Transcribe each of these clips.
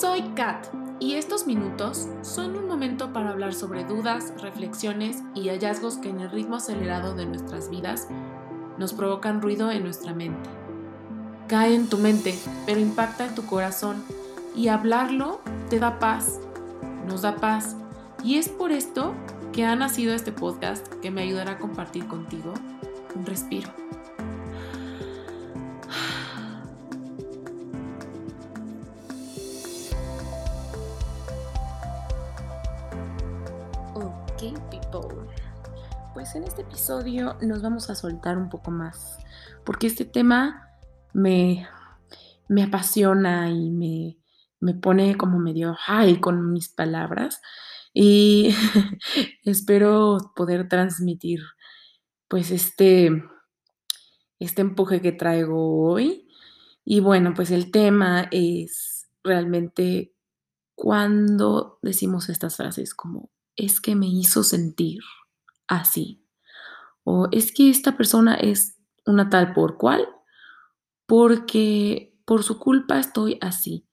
Soy Kat y estos minutos son un momento para hablar sobre dudas, reflexiones y hallazgos que en el ritmo acelerado de nuestras vidas nos provocan ruido en nuestra mente. Cae en tu mente, pero impacta en tu corazón y hablarlo te da paz, nos da paz. Y es por esto que ha nacido este podcast que me ayudará a compartir contigo un respiro. Episodio nos vamos a soltar un poco más, porque este tema me, me apasiona y me, me pone como medio high con mis palabras y espero poder transmitir pues este, este empuje que traigo hoy. Y bueno, pues el tema es realmente cuando decimos estas frases como es que me hizo sentir así o es que esta persona es una tal por cual porque por su culpa estoy así.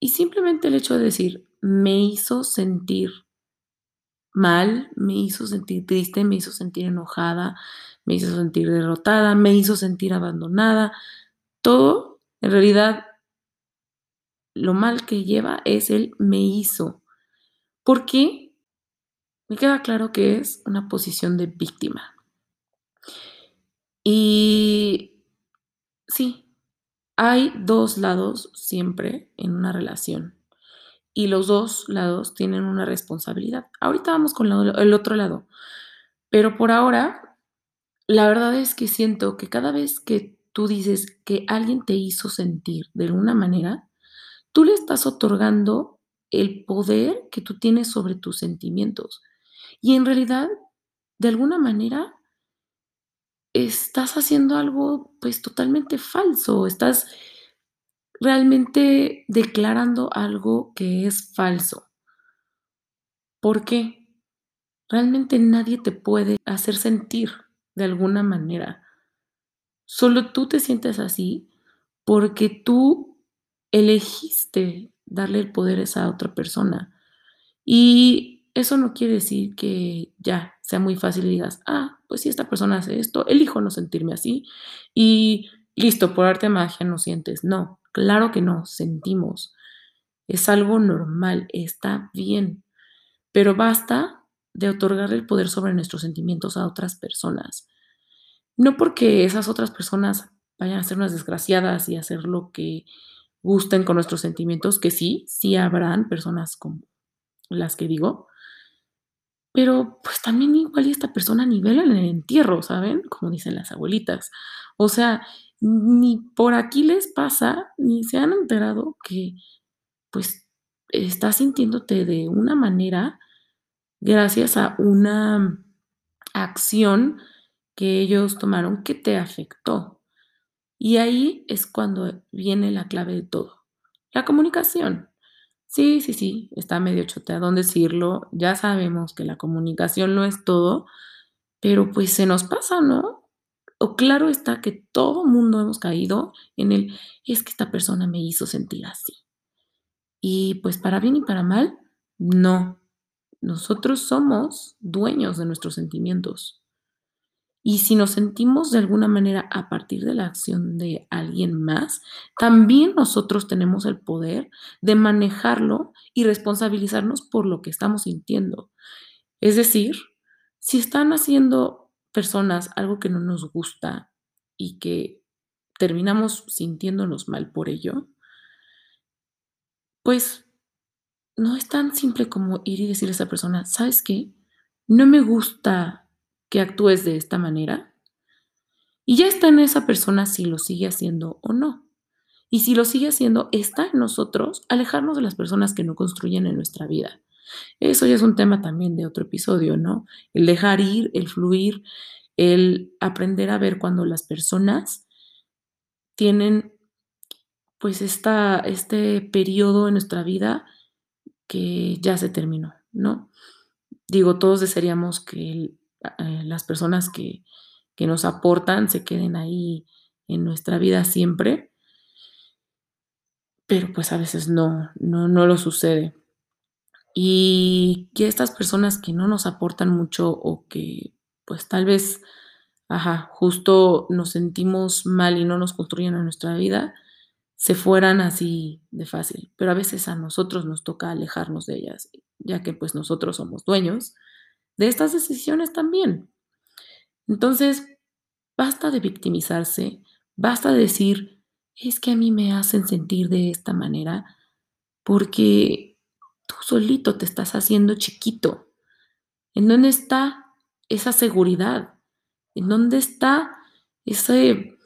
Y simplemente el hecho de decir, me hizo sentir mal, me hizo sentir triste, me hizo sentir enojada, me hizo sentir derrotada, me hizo sentir abandonada. Todo, en realidad, lo mal que lleva es el me hizo. ¿Por qué? Me queda claro que es una posición de víctima. Y sí, hay dos lados siempre en una relación y los dos lados tienen una responsabilidad. Ahorita vamos con el otro lado, pero por ahora, la verdad es que siento que cada vez que tú dices que alguien te hizo sentir de alguna manera, tú le estás otorgando el poder que tú tienes sobre tus sentimientos. Y en realidad, de alguna manera, estás haciendo algo pues totalmente falso, estás realmente declarando algo que es falso. ¿Por qué? Realmente nadie te puede hacer sentir de alguna manera. Solo tú te sientes así porque tú elegiste darle el poder a esa otra persona. Y eso no quiere decir que ya sea muy fácil y digas, ah, pues si esta persona hace esto, elijo no sentirme así y listo, por arte de magia no sientes. No, claro que no, sentimos. Es algo normal, está bien, pero basta de otorgarle el poder sobre nuestros sentimientos a otras personas. No porque esas otras personas vayan a ser unas desgraciadas y hacer lo que gusten con nuestros sentimientos, que sí, sí habrán personas como las que digo, pero pues también igual y esta persona nivela en el entierro, ¿saben? Como dicen las abuelitas. O sea, ni por aquí les pasa, ni se han enterado que pues estás sintiéndote de una manera gracias a una acción que ellos tomaron que te afectó. Y ahí es cuando viene la clave de todo, la comunicación. Sí, sí, sí, está medio choteado en decirlo. Ya sabemos que la comunicación no es todo, pero pues se nos pasa, ¿no? O claro está que todo mundo hemos caído en el, es que esta persona me hizo sentir así. Y pues para bien y para mal, no. Nosotros somos dueños de nuestros sentimientos. Y si nos sentimos de alguna manera a partir de la acción de alguien más, también nosotros tenemos el poder de manejarlo y responsabilizarnos por lo que estamos sintiendo. Es decir, si están haciendo personas algo que no nos gusta y que terminamos sintiéndonos mal por ello, pues no es tan simple como ir y decirle a esa persona, ¿sabes qué? No me gusta que actúes de esta manera. Y ya está en esa persona si lo sigue haciendo o no. Y si lo sigue haciendo, está en nosotros alejarnos de las personas que no construyen en nuestra vida. Eso ya es un tema también de otro episodio, ¿no? El dejar ir, el fluir, el aprender a ver cuando las personas tienen pues esta, este periodo en nuestra vida que ya se terminó, ¿no? Digo, todos desearíamos que eh, las personas que, que nos aportan se queden ahí en nuestra vida siempre. pero pues a veces no, no, no lo sucede. Y que estas personas que no nos aportan mucho o que pues tal vez, ajá, justo nos sentimos mal y no nos construyen en nuestra vida, se fueran así de fácil. Pero a veces a nosotros nos toca alejarnos de ellas, ya que pues nosotros somos dueños de estas decisiones también. Entonces, basta de victimizarse, basta de decir, es que a mí me hacen sentir de esta manera, porque tú solito te estás haciendo chiquito. ¿En dónde está esa seguridad? ¿En dónde está ese,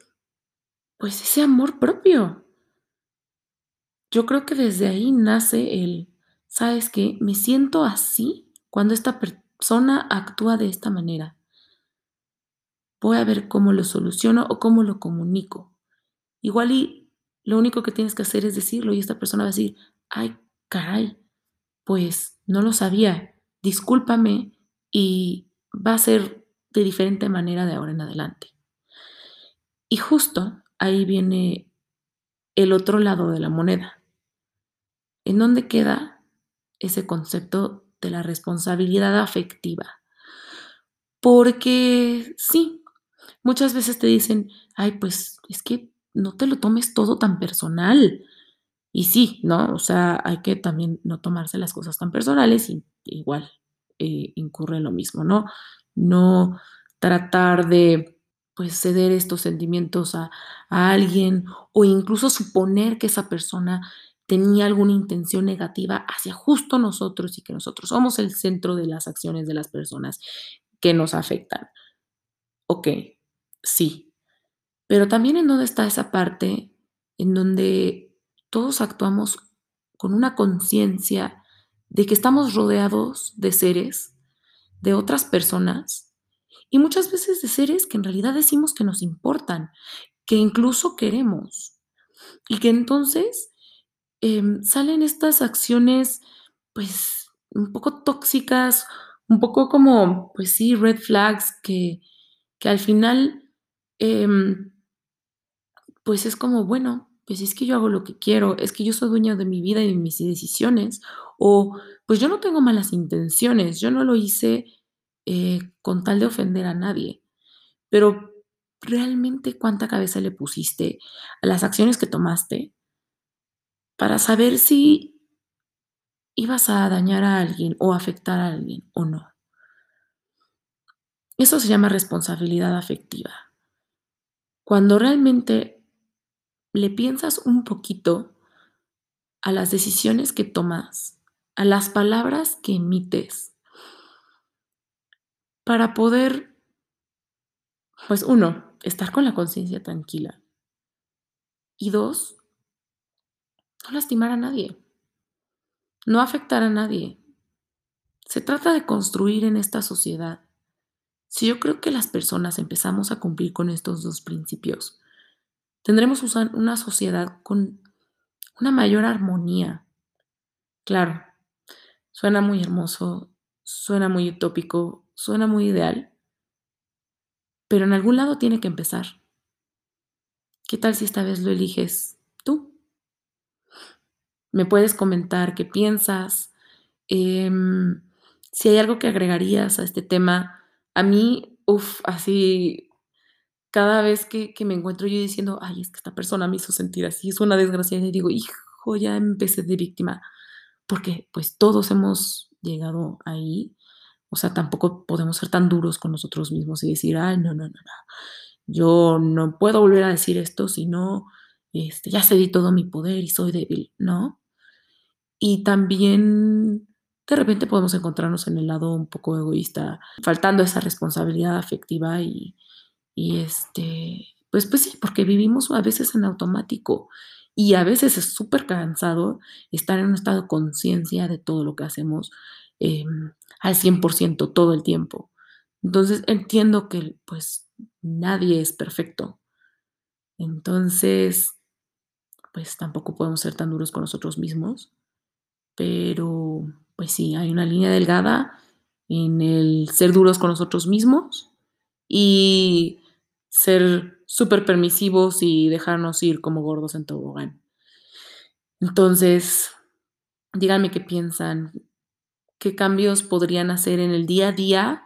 pues ese amor propio? Yo creo que desde ahí nace el, ¿sabes qué? Me siento así cuando esta persona actúa de esta manera. Voy a ver cómo lo soluciono o cómo lo comunico. Igual y lo único que tienes que hacer es decirlo y esta persona va a decir, ay, caray, pues no lo sabía, discúlpame y va a ser de diferente manera de ahora en adelante. Y justo ahí viene el otro lado de la moneda. ¿En dónde queda ese concepto de la responsabilidad afectiva? Porque sí, muchas veces te dicen, ay, pues es que no te lo tomes todo tan personal. Y sí, ¿no? O sea, hay que también no tomarse las cosas tan personales y igual eh, incurre lo mismo, ¿no? No tratar de pues ceder estos sentimientos a, a, alguien o incluso suponer que esa persona tenía alguna intención negativa hacia justo nosotros y que nosotros somos el centro de las acciones de las personas que nos afectan. Ok, sí, pero también en dónde está esa parte en donde todos actuamos con una conciencia de que estamos rodeados de seres, de otras personas, y muchas veces de seres que en realidad decimos que nos importan, que incluso queremos, y que entonces eh, salen estas acciones, pues, un poco tóxicas, un poco como, pues sí, red flags, que, que al final eh, pues es como, bueno, pues es que yo hago lo que quiero, es que yo soy dueño de mi vida y de mis decisiones, o pues yo no tengo malas intenciones, yo no lo hice eh, con tal de ofender a nadie, pero realmente cuánta cabeza le pusiste a las acciones que tomaste para saber si ibas a dañar a alguien o afectar a alguien o no. Eso se llama responsabilidad afectiva. Cuando realmente le piensas un poquito a las decisiones que tomas, a las palabras que emites, para poder, pues uno, estar con la conciencia tranquila. Y dos, no lastimar a nadie, no afectar a nadie. Se trata de construir en esta sociedad. Si yo creo que las personas empezamos a cumplir con estos dos principios, tendremos una sociedad con una mayor armonía. Claro, suena muy hermoso, suena muy utópico, suena muy ideal, pero en algún lado tiene que empezar. ¿Qué tal si esta vez lo eliges? Me puedes comentar qué piensas, em, si hay algo que agregarías a este tema. A mí, uff, así cada vez que, me encuentro yo diciendo, ay, es que esta persona me hizo sentir así, es una desgracia, y digo, hijo, ya empecé de víctima, porque pues todos hemos llegado ahí, o sea, tampoco podemos ser tan duros con nosotros mismos y decir, ay, no, no, no, no, yo no puedo volver a decir esto, sino, este, ya cedí todo mi poder y soy débil, ¿no? Y también de repente podemos encontrarnos en el lado un poco egoísta, faltando esa responsabilidad afectiva y, y este, pues, pues sí, porque vivimos a veces en automático y a veces es súper cansado estar en un estado de conciencia de todo lo que hacemos em, al 100% todo el tiempo. Entonces entiendo que pues nadie es perfecto. Entonces, pues tampoco podemos ser tan duros con nosotros mismos. Pero, pues sí, hay una línea delgada en el ser duros con nosotros mismos y ser súper permisivos y dejarnos ir como gordos en tobogán. Entonces, díganme qué piensan, qué cambios podrían hacer en el día a día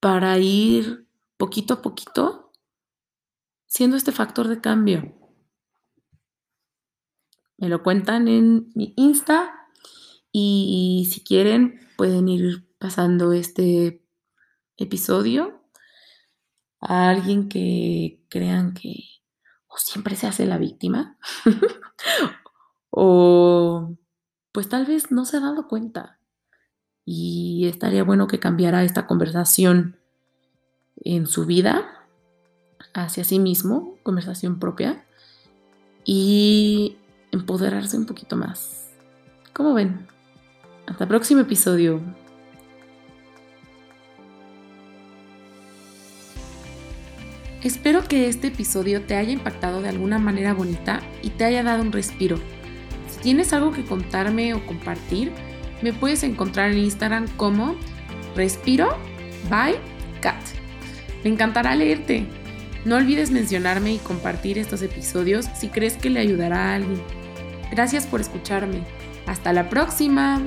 para ir poquito a poquito siendo este factor de cambio. Me lo cuentan en mi Insta y si quieren pueden ir pasando este episodio a alguien que crean que o siempre se hace la víctima o pues tal vez no se ha dado cuenta y estaría bueno que cambiara esta conversación en su vida hacia sí mismo, conversación propia, y empoderarse un poquito más. ¿Cómo ven? Hasta el próximo episodio. Espero que este episodio te haya impactado de alguna manera bonita y te haya dado un respiro. Si tienes algo que contarme o compartir, me puedes encontrar en Instagram como Respiro by Cat. Me encantará leerte. No olvides mencionarme y compartir estos episodios si crees que le ayudará a alguien. Gracias por escucharme. Hasta la próxima.